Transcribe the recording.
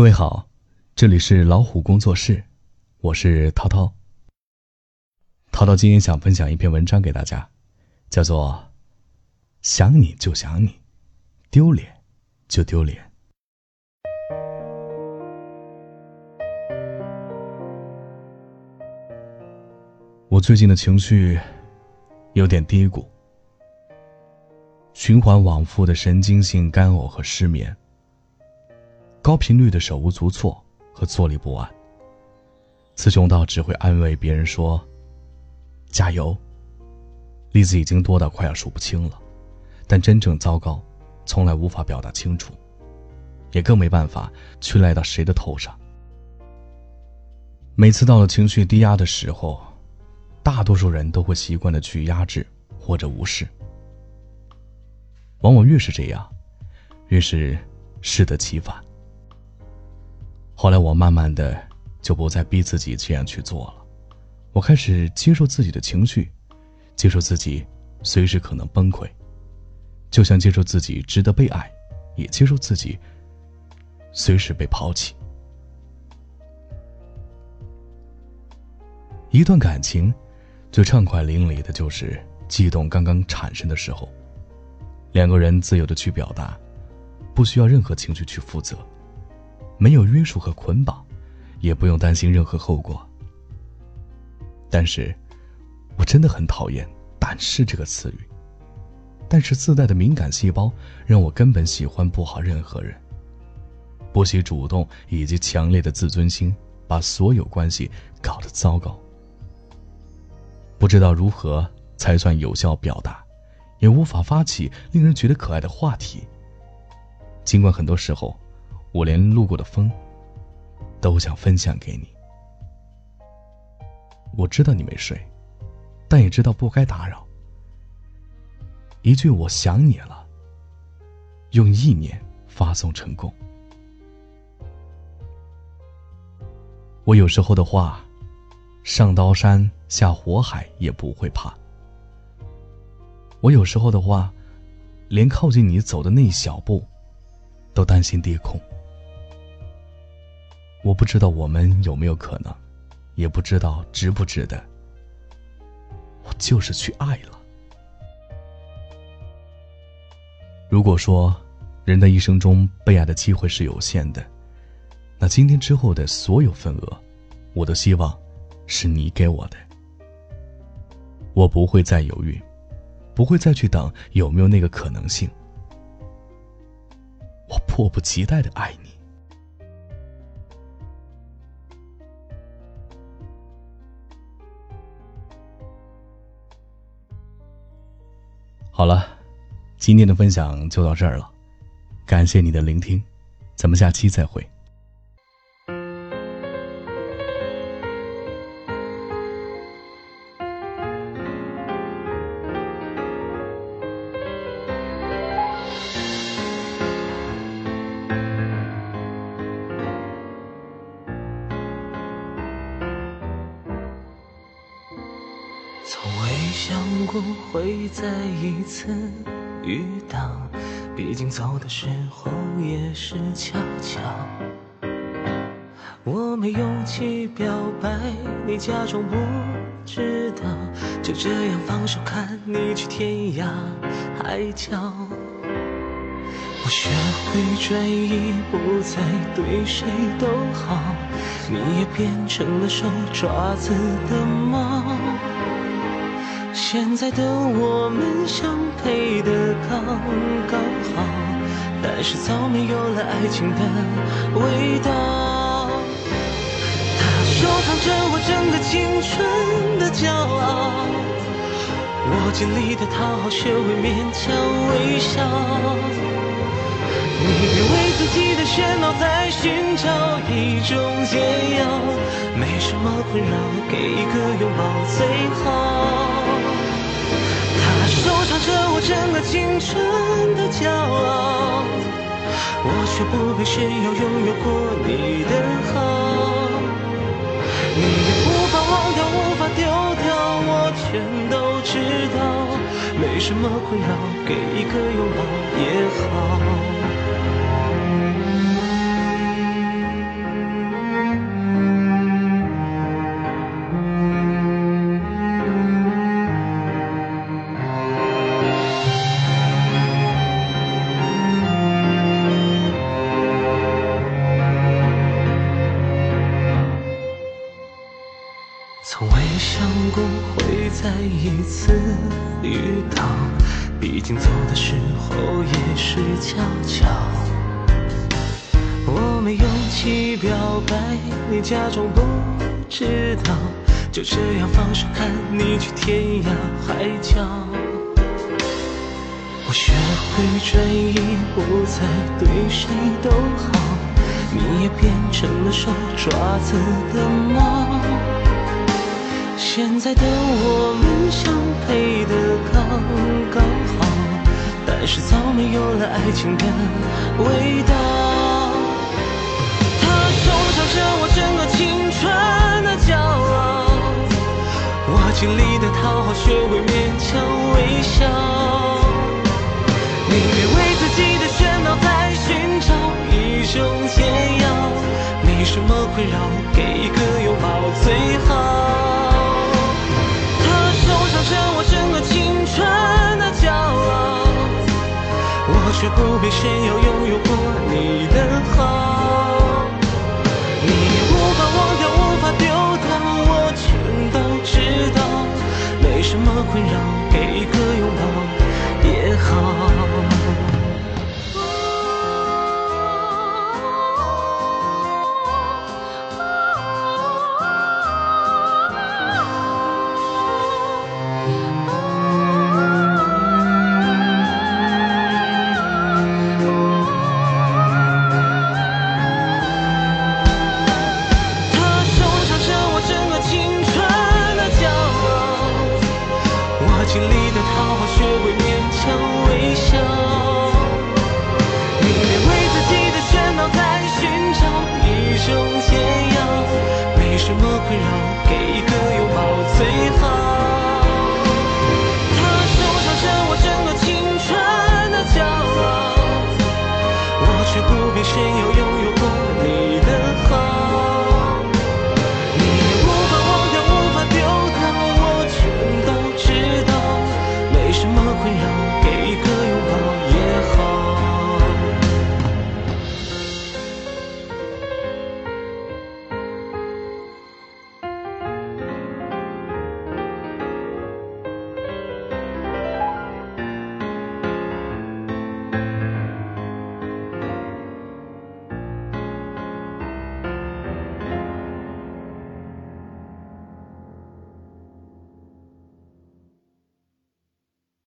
各位好，这里是老虎工作室，我是涛涛。涛涛今天想分享一篇文章给大家，叫做《想你就想你，丢脸就丢脸》。我最近的情绪有点低谷，循环往复的神经性干呕和失眠。高频率的手无足措和坐立不安。雌雄道只会安慰别人说：“加油。”例子已经多到快要数不清了，但真正糟糕，从来无法表达清楚，也更没办法去赖到谁的头上。每次到了情绪低压的时候，大多数人都会习惯的去压制或者无视。往往越是这样，越是适得其反。后来我慢慢的就不再逼自己这样去做了，我开始接受自己的情绪，接受自己随时可能崩溃，就像接受自己值得被爱，也接受自己随时被抛弃。一段感情最畅快淋漓的就是悸动刚刚产生的时候，两个人自由的去表达，不需要任何情绪去负责。没有约束和捆绑，也不用担心任何后果。但是，我真的很讨厌“但是”这个词语。但是自带的敏感细胞让我根本喜欢不好任何人。不惜主动以及强烈的自尊心，把所有关系搞得糟糕。不知道如何才算有效表达，也无法发起令人觉得可爱的话题。尽管很多时候。我连路过的风，都想分享给你。我知道你没睡，但也知道不该打扰。一句“我想你了”，用意念发送成功。我有时候的话，上刀山下火海也不会怕。我有时候的话，连靠近你走的那一小步，都担心跌空。我不知道我们有没有可能，也不知道值不值得。我就是去爱了。如果说人的一生中被爱的机会是有限的，那今天之后的所有份额，我都希望是你给我的。我不会再犹豫，不会再去等有没有那个可能性。我迫不及待的爱你。好了，今天的分享就到这儿了，感谢你的聆听，咱们下期再会。从未想过会再一次遇到，毕竟走的时候也是悄悄。我没勇气表白，你假装不知道，就这样放手看你去天涯海角。我学会转移，不再对谁都好，你也变成了手爪子的猫。现在的我们相配的刚刚好，但是早没有了爱情的味道。他收藏着我整个青春的骄傲，我尽力的讨好，学会勉强微笑。你别为自己的喧闹在寻找一种解药，没什么困扰，给一个拥抱最好。整个青春的骄傲，我却不配谁要拥有过你的好。你也无法忘掉，无法丢掉，我全都知道。没什么困扰，给一个拥抱也好。会再一次遇到，毕竟走的时候也是悄悄。我没勇气表白，你假装不知道，就这样放手看你去天涯海角。我学会转移，不再对谁都好，你也变成了手爪子的猫。现在的我们相配的刚刚好，但是早没有了爱情的味道。他手掌着我整个青春的骄傲，我尽力的讨好，学会勉强微笑。宁愿为自己的喧闹再寻找一种解药，没什么困扰，给一个拥抱最好。却不必炫耀拥有过你的好。你无法忘掉，无法丢掉，我全都知道。没什么困扰，给一个拥抱也好。你的讨好，学会勉强微笑。你别为自己的喧闹在寻找一种解药，没什么困扰，给一个拥抱最好。